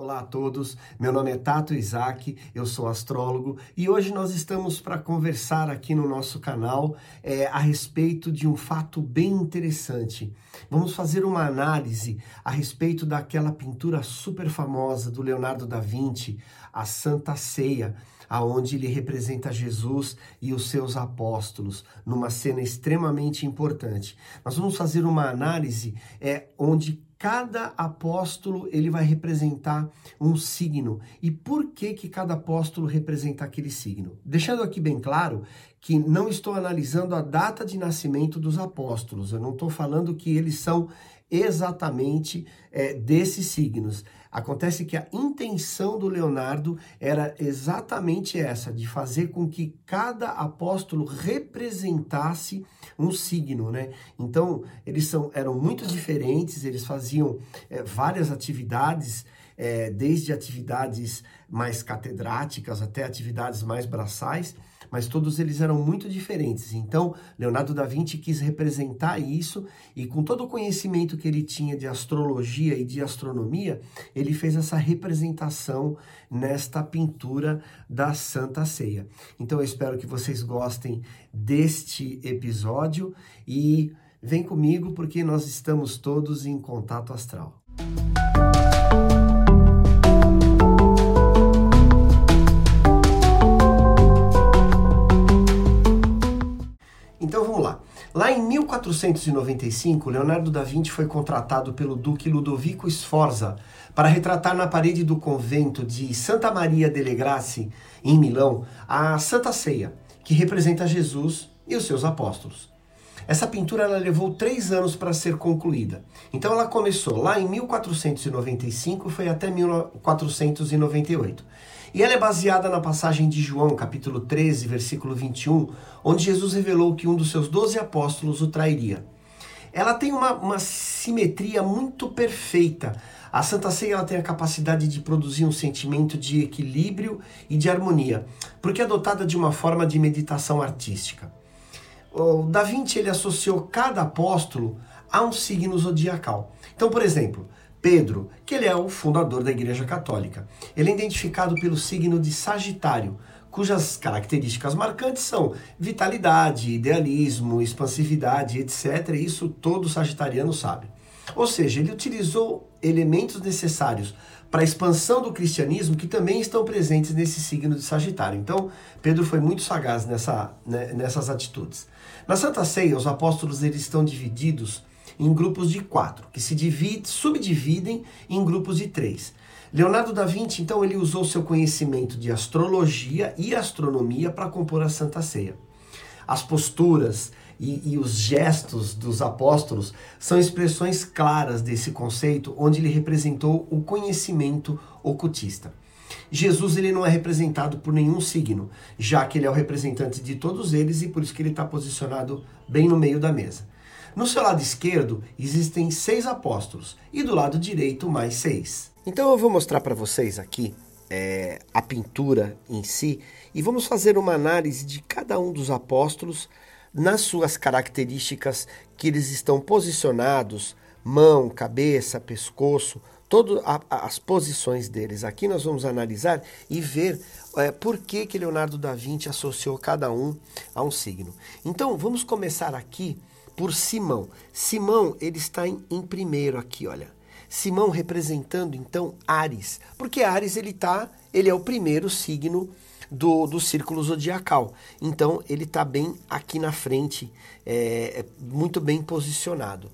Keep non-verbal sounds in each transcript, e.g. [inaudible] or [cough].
Olá a todos, meu nome é Tato Isaac, eu sou astrólogo e hoje nós estamos para conversar aqui no nosso canal é, a respeito de um fato bem interessante. Vamos fazer uma análise a respeito daquela pintura super famosa do Leonardo da Vinci, a Santa Ceia, aonde ele representa Jesus e os seus apóstolos, numa cena extremamente importante. Nós vamos fazer uma análise é, onde cada apóstolo ele vai representar um signo. E por que que cada apóstolo representa aquele signo? Deixando aqui bem claro que não estou analisando a data de nascimento dos apóstolos. Eu não estou falando que eles são exatamente é, desses signos. Acontece que a intenção do Leonardo era exatamente essa, de fazer com que cada apóstolo representasse um signo, né? Então, eles são, eram muito diferentes, eles faziam é, várias atividades, é, desde atividades mais catedráticas até atividades mais braçais, mas todos eles eram muito diferentes. Então, Leonardo da Vinci quis representar isso e com todo o conhecimento que ele tinha de astrologia e de astronomia, ele fez essa representação nesta pintura da Santa Ceia. Então, eu espero que vocês gostem deste episódio e vem comigo porque nós estamos todos em contato astral. Lá em 1495, Leonardo da Vinci foi contratado pelo duque Ludovico Sforza para retratar na parede do convento de Santa Maria delle Grazie, em Milão, a Santa Ceia, que representa Jesus e os seus apóstolos. Essa pintura ela levou três anos para ser concluída. Então ela começou lá em 1495 e foi até 1498. E ela é baseada na passagem de João, capítulo 13, versículo 21, onde Jesus revelou que um dos seus doze apóstolos o trairia. Ela tem uma, uma simetria muito perfeita. A Santa Ceia ela tem a capacidade de produzir um sentimento de equilíbrio e de harmonia, porque é dotada de uma forma de meditação artística. O Da Vinci ele associou cada apóstolo a um signo zodiacal. Então, por exemplo, Pedro, que ele é o fundador da Igreja Católica. Ele é identificado pelo signo de Sagitário, cujas características marcantes são vitalidade, idealismo, expansividade, etc. Isso todo sagitariano sabe. Ou seja, ele utilizou elementos necessários para a expansão do cristianismo que também estão presentes nesse signo de Sagitário. Então, Pedro foi muito sagaz nessa, né, nessas atitudes. Na Santa Ceia, os apóstolos eles estão divididos em grupos de quatro, que se divide, subdividem em grupos de três. Leonardo da Vinci, então, ele usou seu conhecimento de astrologia e astronomia para compor a Santa Ceia. As posturas e, e, os gestos dos apóstolos são expressões claras desse conceito, onde ele representou o conhecimento ocultista. Jesus ele não é representado por nenhum signo, já que ele é o representante de todos eles e por isso que ele está posicionado bem no meio da mesa. No seu lado esquerdo existem seis apóstolos e do lado direito mais seis. Então eu vou mostrar para vocês aqui é, a pintura em si e vamos fazer uma análise de cada um dos apóstolos nas suas características que eles estão posicionados, mão, cabeça, pescoço, todas as posições deles. Aqui nós vamos analisar e ver é, por que, que Leonardo da Vinci associou cada um a um signo. Então vamos começar aqui por Simão. Simão, ele está em, em primeiro aqui, olha. Simão representando então Ares, porque Ares ele tá, ele é o primeiro signo do, do círculo zodiacal. Então ele está bem aqui na frente, é, é, muito bem posicionado.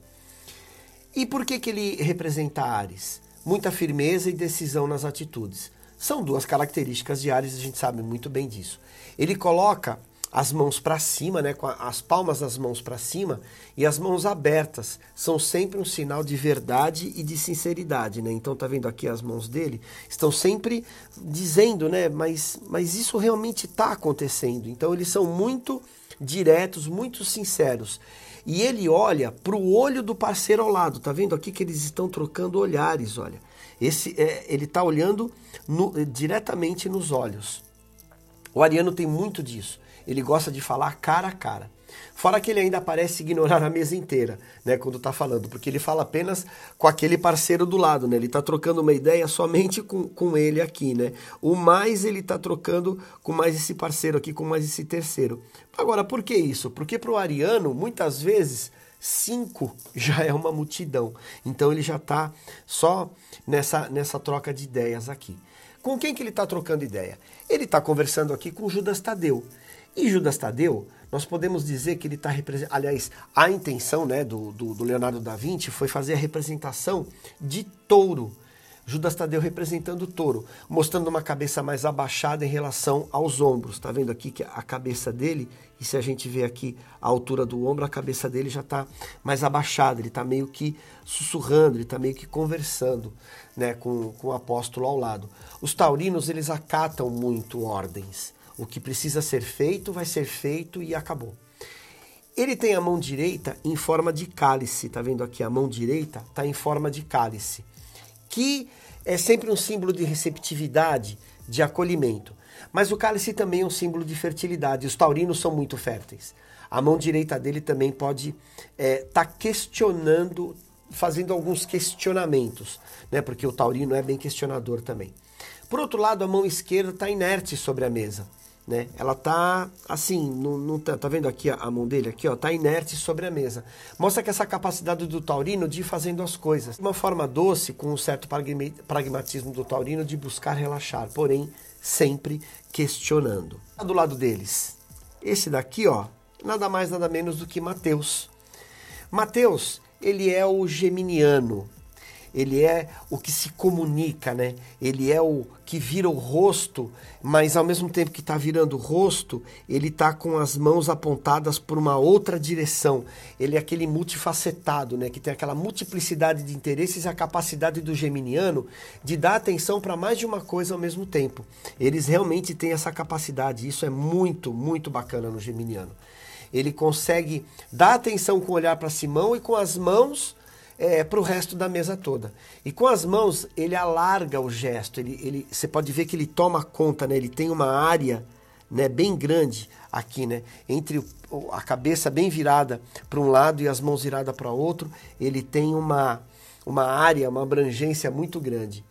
E por que, que ele representa Ares? Muita firmeza e decisão nas atitudes. São duas características de Ares, a gente sabe muito bem disso. Ele coloca as mãos para cima, né, com as palmas das mãos para cima e as mãos abertas. São sempre um sinal de verdade e de sinceridade, né? Então tá vendo aqui as mãos dele, estão sempre dizendo, né, mas mas isso realmente está acontecendo. Então eles são muito diretos, muito sinceros. E ele olha para o olho do parceiro ao lado. Tá vendo aqui que eles estão trocando olhares, olha. Esse é, ele está olhando no, diretamente nos olhos. O ariano tem muito disso ele gosta de falar cara a cara. Fora que ele ainda parece ignorar a mesa inteira, né, quando está falando, porque ele fala apenas com aquele parceiro do lado, né? Ele está trocando uma ideia somente com, com ele aqui, né? O mais ele está trocando com mais esse parceiro aqui, com mais esse terceiro. Agora, por que isso? Porque para o ariano, muitas vezes, cinco [laughs] já é uma multidão. Então ele já está só nessa, nessa troca de ideias aqui. Com quem que ele está trocando ideia? Ele está conversando aqui com Judas Tadeu. E Judas Tadeu, nós podemos dizer que ele está representando. Aliás, a intenção né, do, do, do, Leonardo da Vinci foi fazer a representação de touro. Judas Tadeu representando o touro, mostrando uma cabeça mais abaixada em relação aos ombros. Está vendo aqui que a cabeça dele, e se a gente vê aqui a altura do ombro, a cabeça dele já está mais abaixada, ele está meio que sussurrando, ele está meio que conversando né, com, com o apóstolo ao lado. Os taurinos, eles acatam muito ordens. O que precisa ser feito vai ser feito e acabou. Ele tem a mão direita em forma de cálice, tá vendo aqui? A mão direita está em forma de cálice, que é sempre um símbolo de receptividade, de acolhimento. Mas o cálice também é um símbolo de fertilidade. Os taurinos são muito férteis. A mão direita dele também pode estar é, tá questionando, fazendo alguns questionamentos, né? Porque o taurino é bem questionador também. Por outro lado, a mão esquerda está inerte sobre a mesa né? Ela tá assim, não, não tá, tá vendo aqui a, a, mão dele aqui, ó, tá inerte sobre a mesa. Mostra que essa capacidade do taurino de ir fazendo as coisas, uma forma doce, com um certo pragmatismo do taurino de buscar relaxar, porém sempre questionando. Do lado deles, esse daqui, ó, nada mais nada menos do que Mateus. Mateus, ele é o geminiano, ele é o que se comunica, né? Ele é o que vira o rosto, mas ao mesmo tempo que está virando o rosto, ele está com as mãos apontadas por uma outra direção. Ele é aquele multifacetado, né? Que tem aquela multiplicidade de interesses e a capacidade do geminiano de dar atenção para mais de uma coisa ao mesmo tempo. Eles realmente têm essa capacidade. Isso é muito, muito bacana no geminiano. Ele consegue dar atenção com o olhar para Simão e com as mãos é, para o resto da mesa toda. E com as mãos ele alarga o gesto, ele, ele, você pode ver que ele toma conta, né? ele tem uma área né, bem grande aqui, né? entre o, a cabeça bem virada para um lado e as mãos viradas para outro, ele tem uma, uma área, uma abrangência muito grande.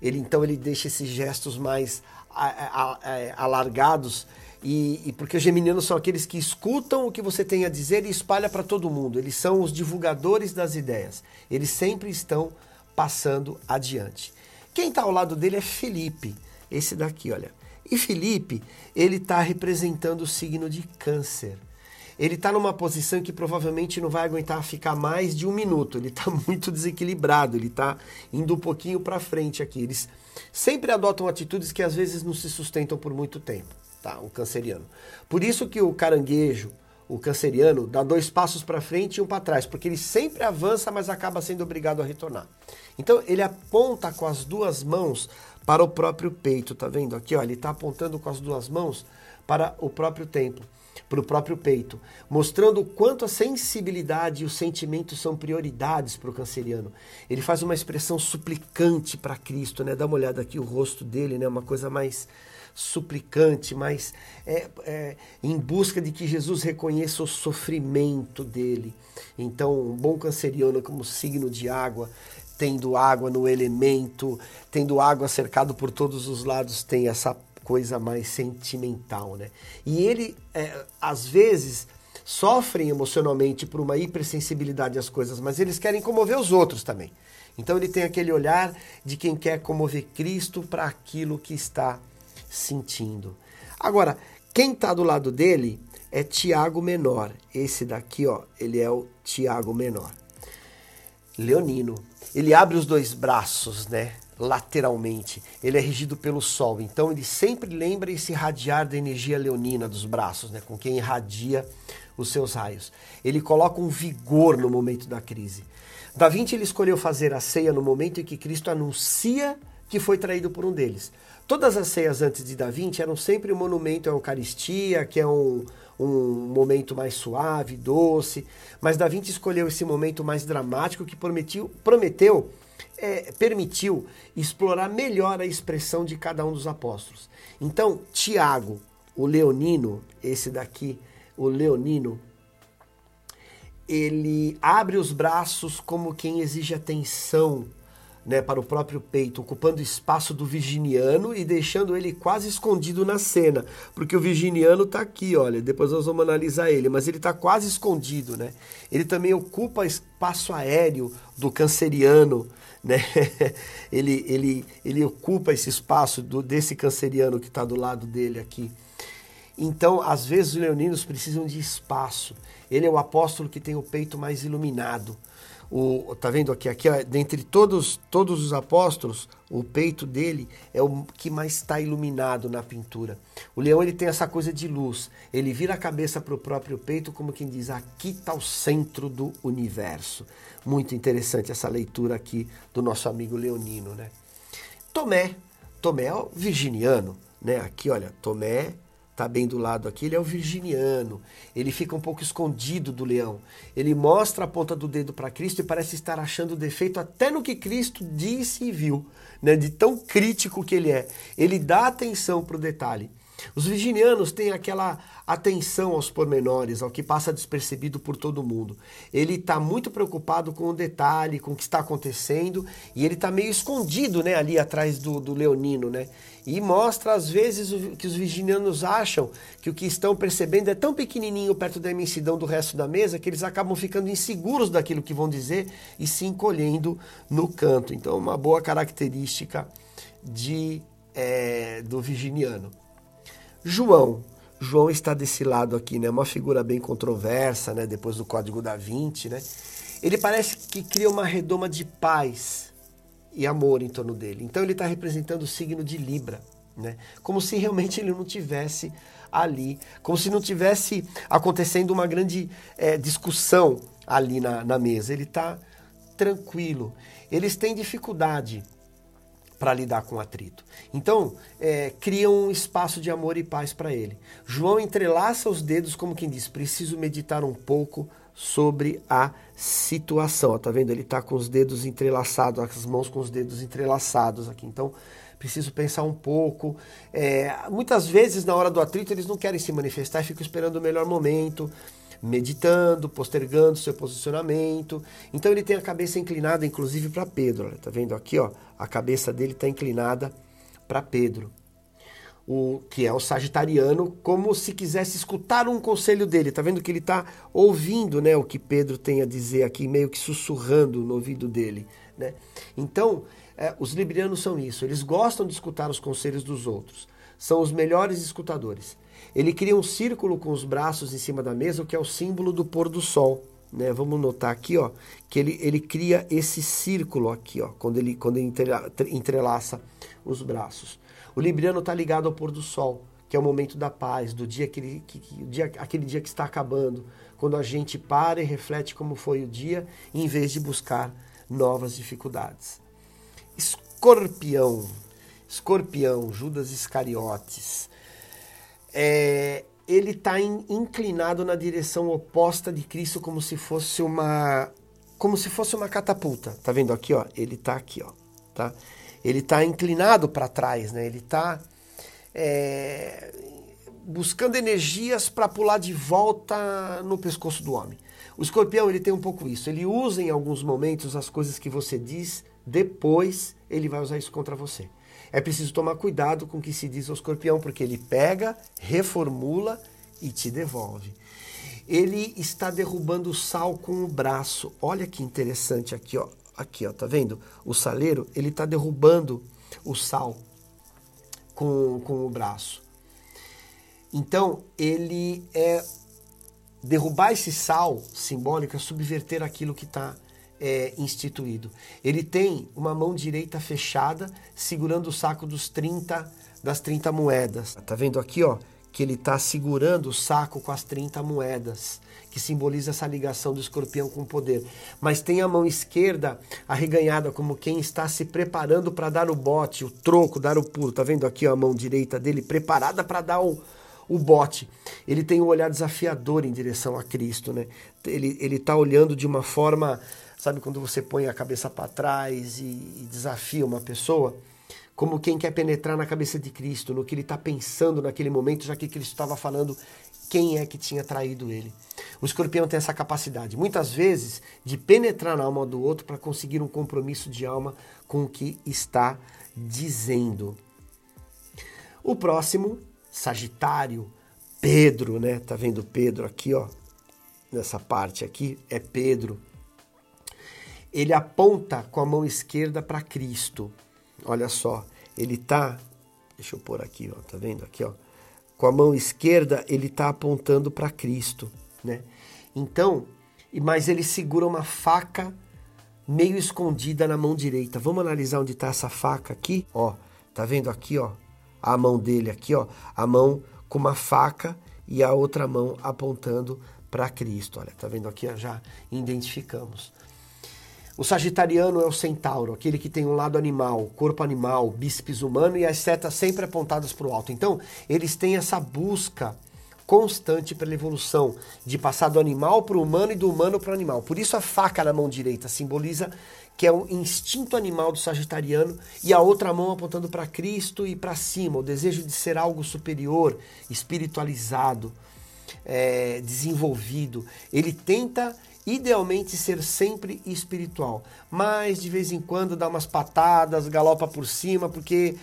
Ele Então ele deixa esses gestos mais a, alargados e, e, porque os geminianos são aqueles que escutam o que você tem a dizer e espalha para todo mundo. Eles são os divulgadores das ideias. Eles sempre estão passando adiante. Quem está ao lado dele é Felipe, esse daqui, olha. E Felipe, ele está representando o signo de câncer. Ele está numa posição que provavelmente não vai aguentar ficar mais de um minuto. Ele está [laughs] muito desequilibrado, ele está indo um pouquinho para frente aqui. Eles sempre adotam atitudes que às vezes não se sustentam por muito tempo tá? O canceriano. Por isso que o caranguejo, o canceriano, dá dois passos para frente e um para trás, porque ele sempre avança, mas acaba sendo obrigado a retornar. Então ele aponta com as duas mãos para o próprio peito, tá vendo aqui? Ó, ele está apontando com as duas mãos para o próprio templo, para o próprio peito, mostrando o quanto a sensibilidade e os sentimentos são prioridades para o canceriano. Ele faz uma expressão suplicante para Cristo, né? Dá uma olhada aqui o rosto dele, né? Uma coisa mais suplicante, mas é, é, em busca de que Jesus reconheça o sofrimento dele. Então, um bom canceriano, como signo de água, tendo água no elemento, tendo água cercado por todos os lados, tem essa coisa mais sentimental, né? E ele, é, às vezes, sofrem emocionalmente por uma hipersensibilidade às coisas, mas eles querem comover os outros também. Então ele tem aquele olhar de quem quer comover Cristo para aquilo que está sentindo. Agora, quem está do lado dele é Tiago Menor. Esse daqui, ó, ele é o Tiago Menor. Leonino. Ele abre os dois braços, né? Lateralmente. Ele é regido pelo Sol. Então ele sempre lembra esse radiar da energia leonina dos braços, né? Com quem irradia os seus raios. Ele coloca um vigor no momento da crise. Da Vinci ele escolheu fazer a ceia no momento em que Cristo anuncia que foi traído por um deles. Todas as ceias antes de Da Vinci eram sempre um monumento à Eucaristia, que é um, um momento mais suave, doce, mas Da Vinci escolheu esse momento mais dramático que prometeu, prometeu é, permitiu explorar melhor a expressão de cada um dos apóstolos. Então, Tiago, o leonino, esse daqui, o leonino, ele abre os braços como quem exige atenção né, para o próprio peito, ocupando espaço do virginiano e deixando ele quase escondido na cena, porque o virginiano está aqui, olha, depois nós vamos analisar ele, mas ele está quase escondido, né? Ele também ocupa espaço aéreo do canceriano, né? [laughs] ele, ele, ele ocupa esse espaço do, desse canceriano que está do lado dele aqui. Então, às vezes, os leoninos precisam de espaço. Ele é o apóstolo que tem o peito mais iluminado. O, tá vendo aqui? Aqui, dentre todos, todos os apóstolos, o peito dele é o que mais está iluminado na pintura. O leão ele tem essa coisa de luz. Ele vira a cabeça para o próprio peito, como quem diz: aqui está o centro do universo. Muito interessante essa leitura aqui do nosso amigo leonino, né? Tomé, Tomé é o virginiano, né? Aqui, olha, Tomé está bem do lado aqui, ele é o virginiano. Ele fica um pouco escondido do leão. Ele mostra a ponta do dedo para Cristo e parece estar achando defeito até no que Cristo disse e viu, né? de tão crítico que ele é. Ele dá atenção para o detalhe. Os virginianos têm aquela atenção aos pormenores, ao que passa despercebido por todo mundo. Ele está muito preocupado com o detalhe, com o que está acontecendo, e ele está meio escondido né, ali atrás do, do leonino. Né? E mostra, às vezes, que os virginianos acham que o que estão percebendo é tão pequenininho perto da imensidão do resto da mesa que eles acabam ficando inseguros daquilo que vão dizer e se encolhendo no canto. Então, uma boa característica de, é, do virginiano. João. João está desse lado aqui, né? Uma figura bem controversa, né? Depois do Código da Vinci, né? Ele parece que cria uma redoma de paz e amor em torno dele. Então ele está representando o signo de Libra, né? Como se realmente ele não tivesse ali, como se não tivesse acontecendo uma grande é, discussão ali na, na mesa. Ele está tranquilo. Eles têm dificuldade para lidar com o atrito. Então, é, criam um espaço de amor e paz para ele. João entrelaça os dedos como quem diz: preciso meditar um pouco sobre a situação. Ó, tá vendo? Ele está com os dedos entrelaçados, as mãos com os dedos entrelaçados aqui. Então, preciso pensar um pouco. É, muitas vezes, na hora do atrito, eles não querem se manifestar e ficam esperando o melhor momento meditando, postergando seu posicionamento. Então ele tem a cabeça inclinada, inclusive para Pedro. Olha, tá vendo aqui, ó? A cabeça dele está inclinada para Pedro. O que é o sagitariano, como se quisesse escutar um conselho dele. Tá vendo que ele está ouvindo, né, o que Pedro tem a dizer aqui, meio que sussurrando no ouvido dele, né? Então, é, os librianos são isso. Eles gostam de escutar os conselhos dos outros. São os melhores escutadores. Ele cria um círculo com os braços em cima da mesa, o que é o símbolo do pôr do sol. Né? Vamos notar aqui, ó, que ele, ele cria esse círculo aqui, ó, quando ele, quando ele entrelaça os braços. O libriano está ligado ao pôr do sol, que é o momento da paz, do dia que, ele, que, que dia, aquele dia que está acabando, quando a gente para e reflete como foi o dia, em vez de buscar novas dificuldades. Escorpião, escorpião, Judas Iscariotes é, ele está inclinado na direção oposta de Cristo como se fosse uma como se fosse uma catapulta. Tá vendo aqui, ó? Ele está aqui, ó, tá? Ele está inclinado para trás, né? Ele está é, buscando energias para pular de volta no pescoço do homem. O escorpião ele tem um pouco isso. Ele usa em alguns momentos as coisas que você diz, depois ele vai usar isso contra você. É preciso tomar cuidado com o que se diz ao escorpião, porque ele pega, reformula e te devolve. Ele está derrubando o sal com o braço. Olha que interessante aqui, ó. Aqui, ó, tá vendo? O saleiro, ele está derrubando o sal com, com o braço. Então, ele é derrubar esse sal simbólico é subverter aquilo que está é, instituído. Ele tem uma mão direita fechada, segurando o saco dos 30, das 30 moedas. Tá vendo aqui, ó? Que ele está segurando o saco com as 30 moedas, que simboliza essa ligação do escorpião com o poder. Mas tem a mão esquerda arreganhada, como quem está se preparando para dar o bote, o troco, dar o pulo. Tá vendo aqui ó, a mão direita dele preparada para dar o, o bote. Ele tem um olhar desafiador em direção a Cristo, né? Ele, ele tá olhando de uma forma Sabe quando você põe a cabeça para trás e, e, desafia uma pessoa? como quem quer penetrar na cabeça de Cristo, no que ele está pensando naquele momento, já que Cristo estava falando quem é que tinha traído ele. O escorpião tem essa capacidade, muitas vezes, de penetrar na alma do outro para conseguir um compromisso de alma com o que está dizendo. O próximo, Sagitário, Pedro, né? Tá vendo Pedro aqui, ó? Nessa parte aqui é Pedro. Ele aponta com a mão esquerda para Cristo. Olha só, ele tá, deixa eu pôr aqui, ó, tá vendo aqui, ó? Com a mão esquerda ele tá apontando para Cristo, né? Então, mas ele segura uma faca meio escondida na mão direita. Vamos analisar onde está essa faca aqui, ó. Tá vendo aqui, ó? A mão dele aqui, ó, a mão com uma faca e a outra mão apontando para Cristo. Olha, tá vendo aqui? Já identificamos. O sagitariano é o centauro, aquele que tem um lado animal, corpo animal, bíceps humano e as setas sempre apontadas para o alto. Então, eles têm essa busca constante pela evolução, de passar do animal para o humano e do humano para o animal. Por isso a faca na mão direita simboliza que é o instinto animal do sagitariano e a outra mão apontando para Cristo e para cima, o desejo de ser algo superior, espiritualizado, é, desenvolvido. Ele tenta idealmente ser sempre espiritual, mas de vez em quando dá umas patadas, galopa por cima, porque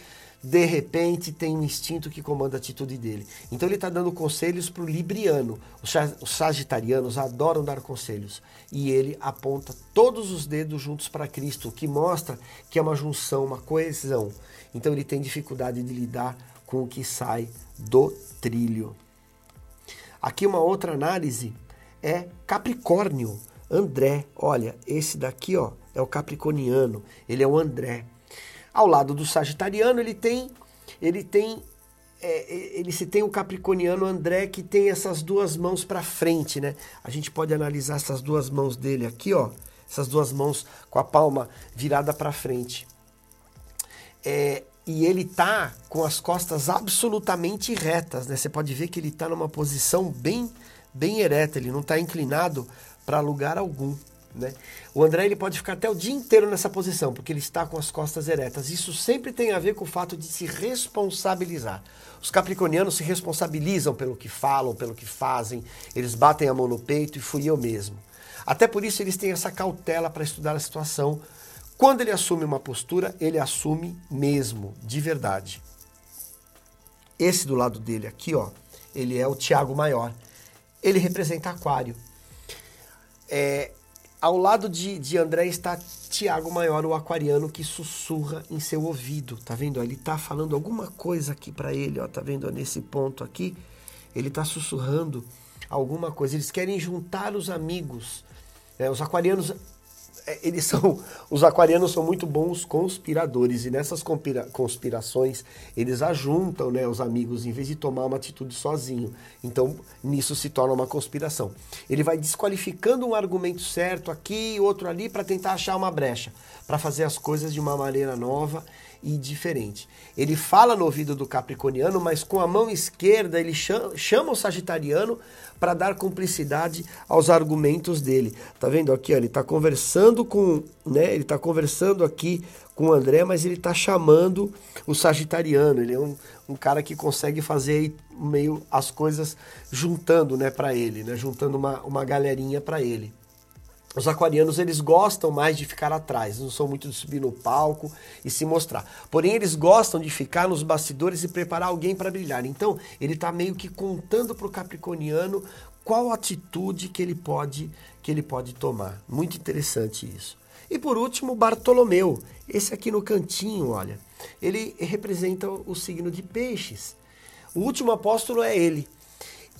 de repente tem um instinto que comanda a atitude dele. Então ele está dando conselhos para o libriano. Os sagitarianos adoram dar conselhos. E ele aponta todos os dedos juntos para Cristo, o que mostra que é uma junção, uma coesão. Então ele tem dificuldade de lidar com o que sai do trilho. Aqui uma outra análise é Capricórnio. André, olha, esse daqui ó, é o capricorniano, ele é o André. Ao lado do sagitariano, ele tem ele tem é, ele se tem o capricorniano André que tem essas duas mãos para frente, né? A gente pode analisar essas duas mãos dele aqui, ó, essas duas mãos com a palma virada para frente. É, e ele tá com as costas absolutamente retas, né? Você pode ver que ele tá numa posição bem bem ereta, ele não está inclinado para lugar algum. Né? O André ele pode ficar até o dia inteiro nessa posição, porque ele está com as costas eretas. Isso sempre tem a ver com o fato de se responsabilizar. Os capricornianos se responsabilizam pelo que falam, pelo que fazem, eles batem a mão no peito e fui eu mesmo. Até por isso eles têm essa cautela para estudar a situação. Quando ele assume uma postura, ele assume mesmo, de verdade. Esse do lado dele aqui, ó, ele é o Tiago Maior. Ele representa Aquário. É, ao lado de, de André está Tiago Maior, o aquariano, que sussurra em seu ouvido. Tá vendo? Ele tá falando alguma coisa aqui para ele, ó. Tá vendo? Nesse ponto aqui, ele tá sussurrando alguma coisa. Eles querem juntar os amigos. É, os aquarianos eles [laughs] são os aquarianos são muito bons conspiradores e nessas conspirações eles ajuntam né, os amigos em vez de tomar uma atitude sozinho. Então nisso se torna uma conspiração. Ele vai desqualificando um argumento certo aqui, outro ali para tentar achar uma brecha, para fazer as coisas de uma maneira nova e diferente. Ele fala no ouvido do capricorniano, mas com a mão esquerda ele chama o sagitariano para dar cumplicidade aos argumentos dele. Tá vendo aqui? Ó, ele está conversando com, né? Ele está conversando aqui com o André, mas ele está chamando o sagitariano. Ele é um, um cara que consegue fazer meio as coisas juntando, né, para ele, né? Juntando uma, uma galerinha para ele. Os aquarianos eles gostam mais de ficar atrás, não são muito de subir no palco e se mostrar. Porém, eles gostam de ficar nos bastidores e preparar alguém para brilhar. Então, ele está meio que contando para o capricorniano qual atitude que ele pode que ele pode tomar. Muito interessante isso. E por último, Bartolomeu. Esse aqui no cantinho, olha, ele representa o signo de Peixes. O último apóstolo é ele.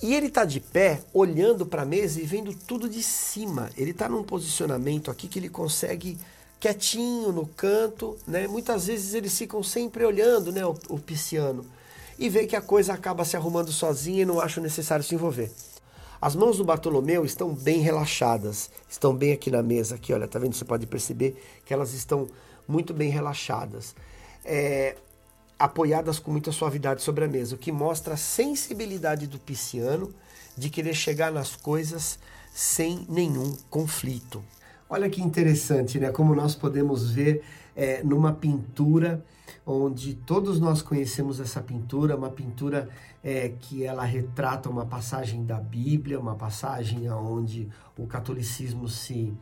E ele está de pé, olhando para a mesa e vendo tudo de cima. Ele está num posicionamento aqui que ele consegue quietinho no canto, né? Muitas vezes eles ficam sempre olhando, né, o, o pisciano, e vê que a coisa acaba se arrumando sozinha e não acha necessário se envolver. As mãos do Bartolomeu estão bem relaxadas, estão bem aqui na mesa, aqui, olha, tá vendo? Você pode perceber que elas estão muito bem relaxadas. É, apoiadas com muita suavidade sobre a mesa, o que mostra a sensibilidade do pisciano de querer chegar nas coisas sem nenhum conflito. Olha que interessante, né? Como nós podemos ver é, numa pintura onde todos nós conhecemos essa pintura, uma pintura é, que ela retrata uma passagem da Bíblia, uma passagem onde o catolicismo se,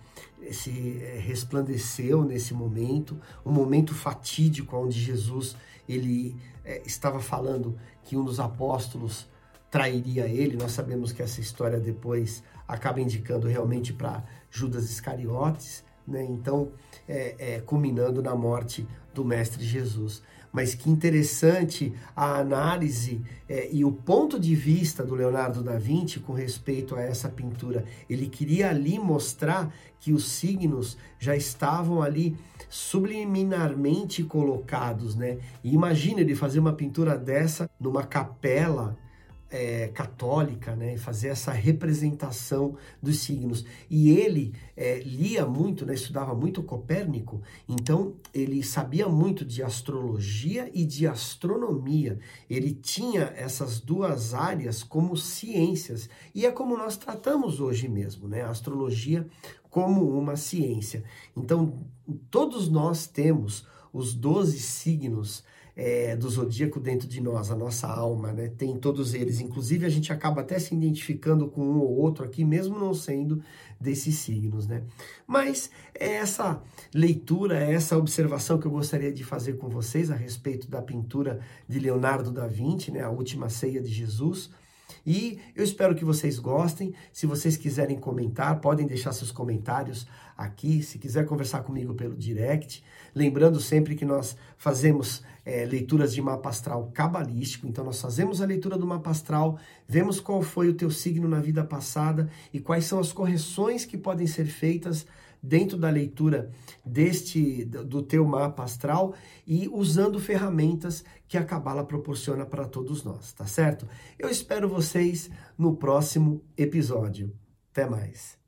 se é, resplandeceu nesse momento, um momento fatídico onde Jesus ele é, estava falando que um dos apóstolos trairia ele. Nós sabemos que essa história depois acaba indicando realmente para Judas Iscariotes, né? Então, é, é, culminando na morte do Mestre Jesus. Mas que interessante a análise é, e o ponto de vista do Leonardo da Vinci com respeito a essa pintura. Ele queria ali mostrar que os signos já estavam ali subliminarmente colocados, né? E imagina ele fazer uma pintura dessa numa capela é, católica, né, fazer essa representação dos signos. E ele é, lia muito, né, estudava muito Copérnico, então ele sabia muito de astrologia e de astronomia. Ele tinha essas duas áreas como ciências, e é como nós tratamos hoje mesmo, né, a astrologia como uma ciência. Então, todos nós temos os 12 signos é, do zodíaco dentro de nós, a nossa alma, né? Tem todos eles. Inclusive, a gente acaba até se identificando com um ou outro aqui, mesmo não sendo desses signos, né? Mas é essa leitura, é essa observação que eu gostaria de fazer com vocês a respeito da pintura de Leonardo da Vinci, né? A Última Ceia de Jesus. E eu espero que vocês gostem. Se vocês quiserem comentar, podem deixar seus comentários aqui. Se quiser conversar comigo pelo direct. Lembrando sempre que nós fazemos é, leituras de mapa astral cabalístico. Então, nós fazemos a leitura do mapa astral, vemos qual foi o teu signo na vida passada e quais são as correções que podem ser feitas dentro da leitura deste do teu mapa astral e usando ferramentas que a Cabala proporciona para todos nós, tá certo? Eu espero vocês no próximo episódio. Até mais.